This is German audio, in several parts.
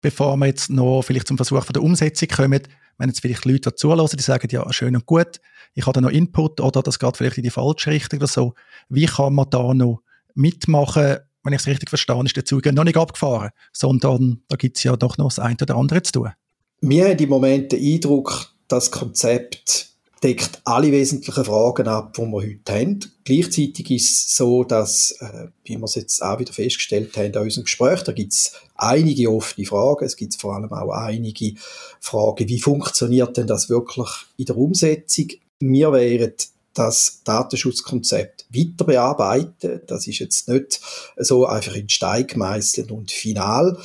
bevor wir jetzt noch vielleicht zum Versuch von der Umsetzung kommen, wenn jetzt vielleicht Leute dazulassen, die sagen, ja, schön und gut, ich habe da noch Input oder das geht vielleicht in die falsche Richtung oder so. Wie kann man da noch mitmachen? Wenn ich es richtig verstehe, ist der Zug noch nicht abgefahren, sondern da gibt es ja doch noch das eine oder andere zu tun. Wir haben im Moment den Eindruck, das Konzept deckt alle wesentlichen Fragen ab, die wir heute haben. Gleichzeitig ist es so, dass, äh, wie wir es jetzt auch wieder festgestellt haben in unserem Gespräch, da gibt es einige offene Fragen. Es gibt vor allem auch einige Fragen, wie funktioniert denn das wirklich in der Umsetzung? Wir wären das Datenschutzkonzept weiter bearbeiten. Das ist jetzt nicht so einfach in Stein gemeißelt und final.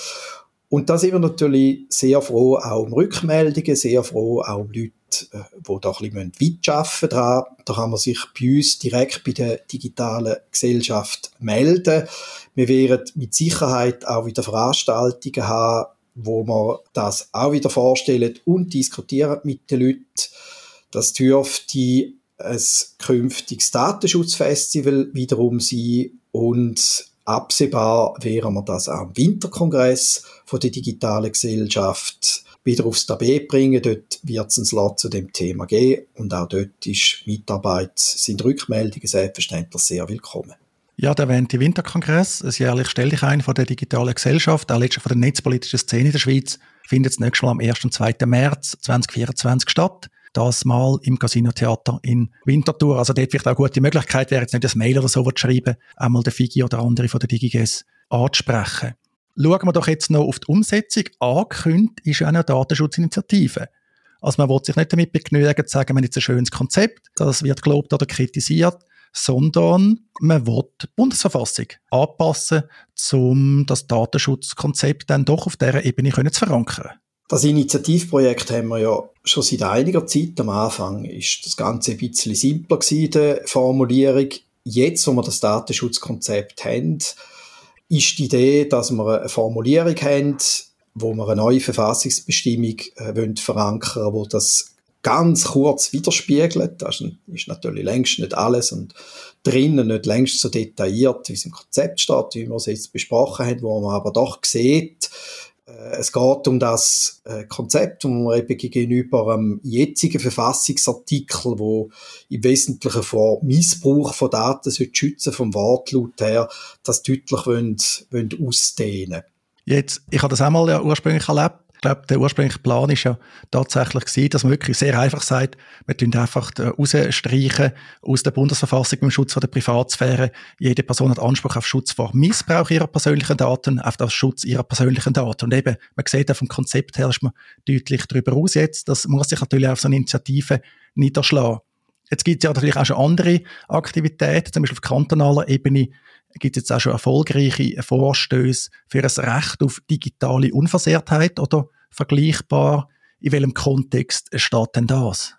Und da sind wir natürlich sehr froh auch um Rückmeldungen, sehr froh auch um Leute, die da ein bisschen mitarbeiten dran. Da kann man sich bei uns direkt bei der digitalen Gesellschaft melden. Wir werden mit Sicherheit auch wieder Veranstaltungen haben, wo wir das auch wieder vorstellen und diskutieren mit den Leuten. Das dürfte ein künftiges Datenschutzfestival wiederum sein und absehbar wären wir das auch am Winterkongress von der digitalen Gesellschaft wieder aufs Tabet bringen. Dort wird es ein Slot zu dem Thema geben und auch dort ist Mitarbeit, sind Rückmeldungen selbstverständlich sehr willkommen. Ja, der erwähnte Winterkongress, ein jährlich stelle ich ein von der digitalen Gesellschaft, auch letztlich von der netzpolitischen Szene in der Schweiz, findet das nächste Mal am 1. und 2. März 2024 statt. Das mal im Casino Theater in Winterthur. Also dort vielleicht auch eine gute Möglichkeit, wäre jetzt nicht das Mail oder so schreiben, einmal den Figi oder andere von der DigiGes anzusprechen. Schauen wir doch jetzt noch auf die Umsetzung. Angekündigt ist ja eine Datenschutzinitiative. Also man will sich nicht damit begnügen, zu sagen, man hat jetzt ein schönes Konzept, das wird gelobt oder kritisiert, sondern man will die Bundesverfassung anpassen, um das Datenschutzkonzept dann doch auf dieser Ebene zu verankern. Das Initiativprojekt haben wir ja schon seit einiger Zeit. Am Anfang ist das Ganze ein bisschen simpler gewesen, die Formulierung. Jetzt, wo wir das Datenschutzkonzept haben, ist die Idee, dass wir eine Formulierung haben, wo wir eine neue Verfassungsbestimmung äh, verankern wo das ganz kurz widerspiegelt. Das ist natürlich längst nicht alles und drinnen nicht längst so detailliert, wie es im Konzept steht, wie wir es jetzt besprochen haben, wo man aber doch sieht, es geht um das äh, Konzept, man eben gegenüber einem jetzigen Verfassungsartikel, wo im Wesentlichen vor Missbrauch von Daten schützen vom Wortlaut her, das deutlich wollen, wollen ausdehnen. Jetzt, ich habe das einmal ja ursprünglich erlebt, glaube, der ursprüngliche Plan ist ja tatsächlich gewesen, dass man wirklich sehr einfach sagt, wir tun einfach rausstreichen aus der Bundesverfassung im Schutz der Privatsphäre. Jede Person hat Anspruch auf Schutz vor Missbrauch ihrer persönlichen Daten, auf den Schutz ihrer persönlichen Daten. Und eben, man sieht auch vom Konzept her, ist man deutlich darüber aus jetzt. Das muss sich natürlich auf so eine Initiative niederschlagen. Jetzt gibt es ja natürlich auch schon andere Aktivitäten, zum Beispiel auf kantonaler Ebene gibt es jetzt auch schon erfolgreiche Vorstöße für ein Recht auf digitale Unversehrtheit oder vergleichbar? In welchem Kontext steht denn das?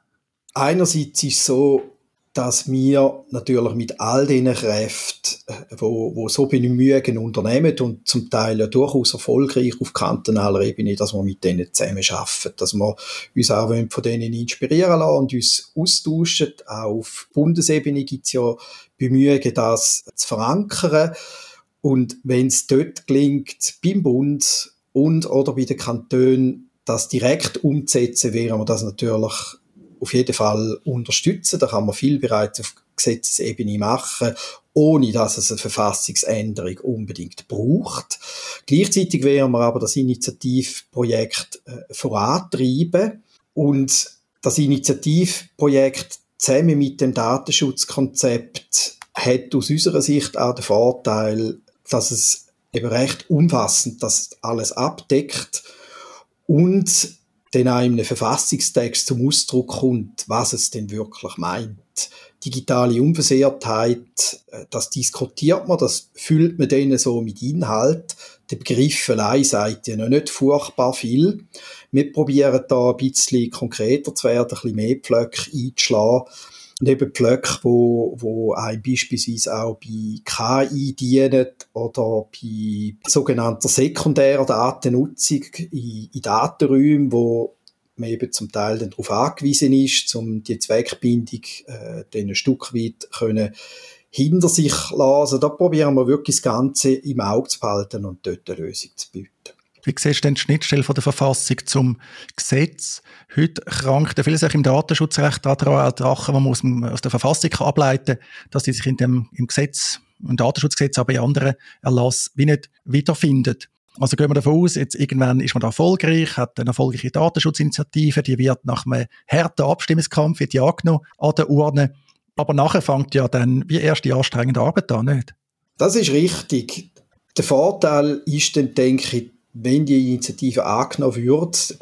Einerseits ist es so, dass wir natürlich mit all den Kräften, äh, wo, wo so Bemühungen unternehmen und zum Teil ja durchaus erfolgreich auf kantonaler Ebene, dass wir mit denen zusammen arbeiten, dass wir uns auch von denen inspirieren lassen und uns austauschen. Auch auf Bundesebene gibt es ja Bemühungen, das zu verankern. Und wenn es dort gelingt, beim Bund und oder bei den Kantonen das direkt umzusetzen, wäre man das natürlich auf jeden Fall unterstützen. Da kann man viel bereits auf Gesetzesebene machen, ohne dass es eine Verfassungsänderung unbedingt braucht. Gleichzeitig werden wir aber das Initiativprojekt äh, vorantreiben und das Initiativprojekt zusammen mit dem Datenschutzkonzept hat aus unserer Sicht auch den Vorteil, dass es eben recht umfassend das alles abdeckt und dann auch in einem Verfassungstext zum Ausdruck kommt, was es denn wirklich meint. Digitale Unversehrtheit, äh, das diskutiert man, das füllt man dann so mit Inhalt. Der Begriff allein sagt ja noch nicht furchtbar viel. Wir probieren da ein bisschen konkreter zu werden, ein bisschen mehr Pflöcke einzuschlagen. Und eben Pflöcke, wo, wo einem beispielsweise auch bei KI dienen oder bei sogenannter sekundärer Datennutzung in, in Datenräumen, wo man eben zum Teil dann darauf angewiesen ist, um die Zweckbindung äh, dann ein Stück weit können hinter sich lassen. Also da probieren wir wirklich das Ganze im Auge zu behalten und dort eine Lösung zu bieten. Wie siehst du denn die Schnittstelle von der Verfassung zum Gesetz? Heute krankt viele sich im Datenschutzrecht daran, Drachen, die man aus, dem, aus der Verfassung ableiten kann, dass die sich in dem, im Gesetz, im Datenschutzgesetz, aber in anderen Erlass wie nicht wiederfindet. Also gehen wir davon aus, jetzt irgendwann ist man da erfolgreich, hat eine erfolgreiche Datenschutzinitiative, die wird nach einem harten Abstimmungskampf wird die angenommen an der Urne. Aber nachher fängt ja dann wie erst die anstrengende Arbeit an, nicht? Das ist richtig. Der Vorteil ist dann, denke ich, wenn die Initiative angenommen wird,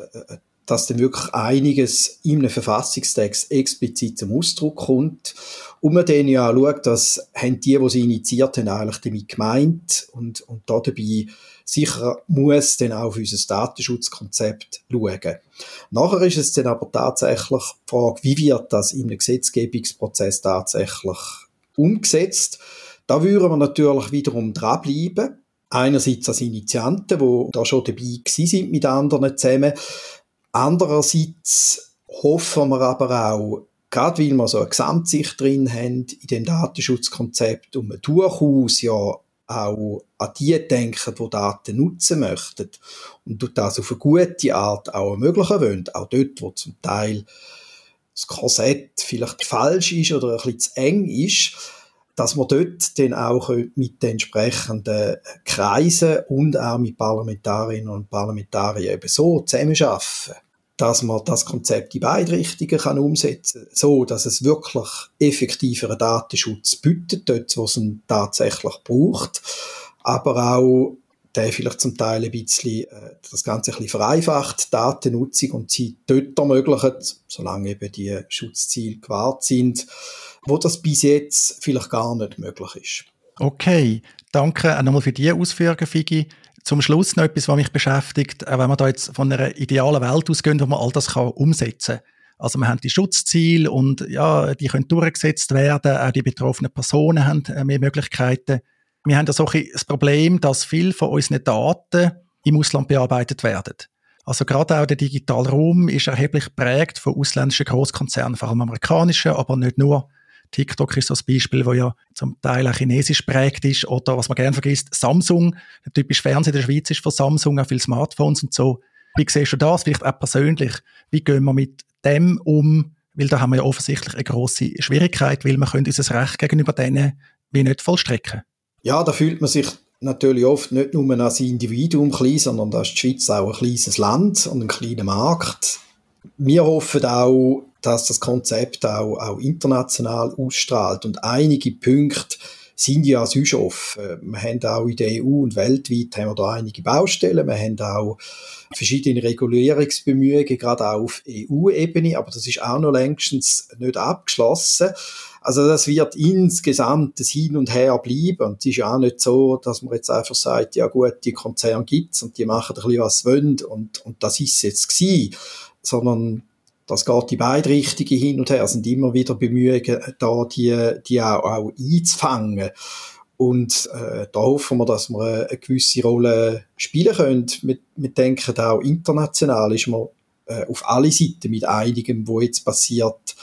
dass dann wirklich einiges in einem Verfassungstext explizit zum Ausdruck kommt. Und man dann ja schaut, dass haben die, die sie initiiert haben, eigentlich damit gemeint und, und da dabei sicher muss dann auch auf unser Datenschutzkonzept schauen. Nachher ist es dann aber tatsächlich die Frage, wie wird das im Gesetzgebungsprozess tatsächlich umgesetzt? Da würden wir natürlich wiederum dranbleiben. Einerseits als Initianten, die da schon dabei sind mit anderen zusammen. Andererseits hoffen wir aber auch, gerade weil wir so eine Gesamtsicht drin haben in dem Datenschutzkonzept und wir durchaus ja auch an die denken, die Daten nutzen möchten und das auf eine gute Art auch ermöglichen wollen, auch dort, wo zum Teil das Korsett vielleicht falsch ist oder ein bisschen zu eng ist, dass man dort dann auch mit den entsprechenden Kreisen und auch mit Parlamentarierinnen und Parlamentariern eben so zusammenarbeiten, dass man das Konzept in beide Richtungen kann umsetzen kann, so dass es wirklich effektiveren Datenschutz bietet, dort wo es ihn tatsächlich braucht, aber auch der vielleicht zum Teil ein bisschen äh, das Ganze ein bisschen vereinfacht, Datennutzung und sie dort ermöglicht, solange eben die Schutzziele gewahrt sind, wo das bis jetzt vielleicht gar nicht möglich ist. Okay, danke nochmal für die Ausführungen, Figi. Zum Schluss noch etwas, was mich beschäftigt, auch wenn wir da jetzt von einer idealen Welt ausgehen, wo man all das kann umsetzen kann. Also wir haben die Schutzziele und ja, die können durchgesetzt werden, auch die betroffenen Personen haben äh, mehr Möglichkeiten. Wir haben da so ein das Problem, dass viele von unseren Daten im Ausland bearbeitet werden. Also gerade auch der digitale Raum ist erheblich geprägt von ausländischen Großkonzernen, vor allem amerikanischen, aber nicht nur. TikTok ist so ein Beispiel, wo ja zum Teil auch chinesisch prägt ist. Oder was man gerne vergisst, Samsung. Der typische Fernseher der Schweiz ist von Samsung, auch viele Smartphones und so. Wie siehst du das? Vielleicht auch persönlich. Wie gehen wir mit dem um? Weil da haben wir ja offensichtlich eine grosse Schwierigkeit, weil wir können unser Recht gegenüber denen wie nicht vollstrecken. Ja, da fühlt man sich natürlich oft nicht nur als Individuum klein, sondern da ist die Schweiz auch ein kleines Land und ein kleiner Markt. Wir hoffen auch, dass das Konzept auch, auch international ausstrahlt. Und einige Punkte sind ja sonst offen. Wir haben auch in der EU und weltweit haben wir da einige Baustellen. Wir haben auch verschiedene Regulierungsbemühungen, gerade auch auf EU-Ebene, aber das ist auch noch längstens nicht abgeschlossen. Also das wird insgesamt das Hin und Her bleiben. Und es ist auch nicht so, dass man jetzt einfach sagt, ja gut, die Konzerne gibt's und die machen ein bisschen, was sie wollen und, und das ist jetzt gewesen. Sondern das geht in beide Richtungen hin und her, es sind immer wieder Bemühungen, da die, die auch, auch einzufangen. Und äh, da hoffen wir, dass wir eine, eine gewisse Rolle spielen können. Wir, wir denken auch international ist man äh, auf alle Seiten mit einigem, wo jetzt passiert,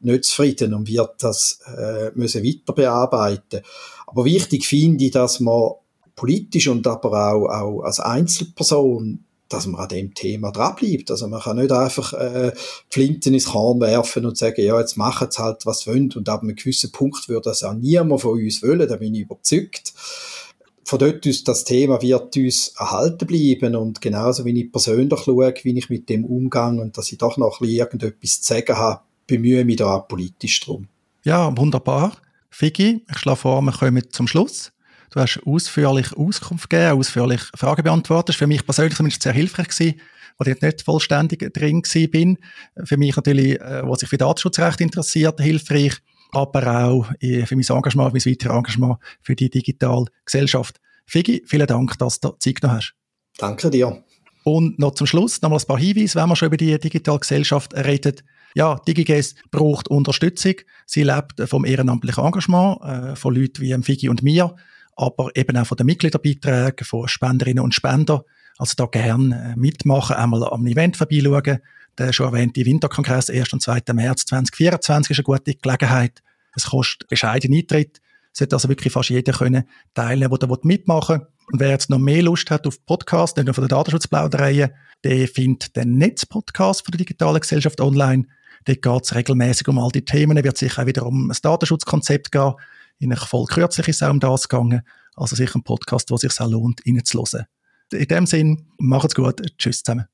nicht zufrieden und wird das äh, müssen weiter bearbeiten. Aber wichtig finde ich, dass man politisch und aber auch, auch als Einzelperson dass man an dem Thema dranbleibt. Also man kann nicht einfach äh, Flinten ins Korn werfen und sagen, ja, jetzt machen sie halt, was sie wollen. Und ab einem gewissen Punkt würde das auch niemand von uns wollen, da bin ich überzeugt. Von dort aus, das Thema wird uns erhalten bleiben und genauso wie ich persönlich schaue, wie ich mit dem umgehe und dass ich doch noch ein bisschen irgendetwas zu sagen habe, bemühe mich da auch politisch drum. Ja, wunderbar. Figi, ich schlage vor, wir kommen zum Schluss. Du hast ausführlich Auskunft gegeben, ausführlich Fragen beantwortet. Für mich persönlich zumindest sehr hilfreich gewesen, wo ich nicht vollständig drin bin. Für mich natürlich, äh, was sich für Datenschutzrecht interessiert, hilfreich, aber auch äh, für mein Engagement, mein weiteres Engagement für die digitale Gesellschaft. Figi, vielen Dank, dass du Zeit genommen hast. Danke dir. Und noch zum Schluss noch mal ein paar Hinweise, wenn wir schon über die digitale Gesellschaft reden. Ja, DigiGes braucht Unterstützung. Sie lebt vom ehrenamtlichen Engagement äh, von Leuten wie Figi und mir aber eben auch von den Mitgliederbeiträgen, von Spenderinnen und Spendern. Also da gerne äh, mitmachen, einmal am Event vorbeischauen. Der schon erwähnte Winterkongress, 1. und 2. März 2024, ist eine gute Gelegenheit. Es kostet bescheiden Eintritt. Sollte also wirklich fast jeder können teilnehmen, der mitmachen will. Und wer jetzt noch mehr Lust hat auf Podcast, nicht nur von der Datenschutzplauderei, der findet den Netzpodcast von der digitalen Gesellschaft online. Dort geht es regelmäßig um all die Themen. Es wird sicher auch wieder um ein Datenschutzkonzept gehen. In voll kürzlich ist es auch um das gegangen. Also sicher ein Podcast, es sich auch lohnt, reinzuhören. In dem Sinn, macht's gut. Tschüss zusammen.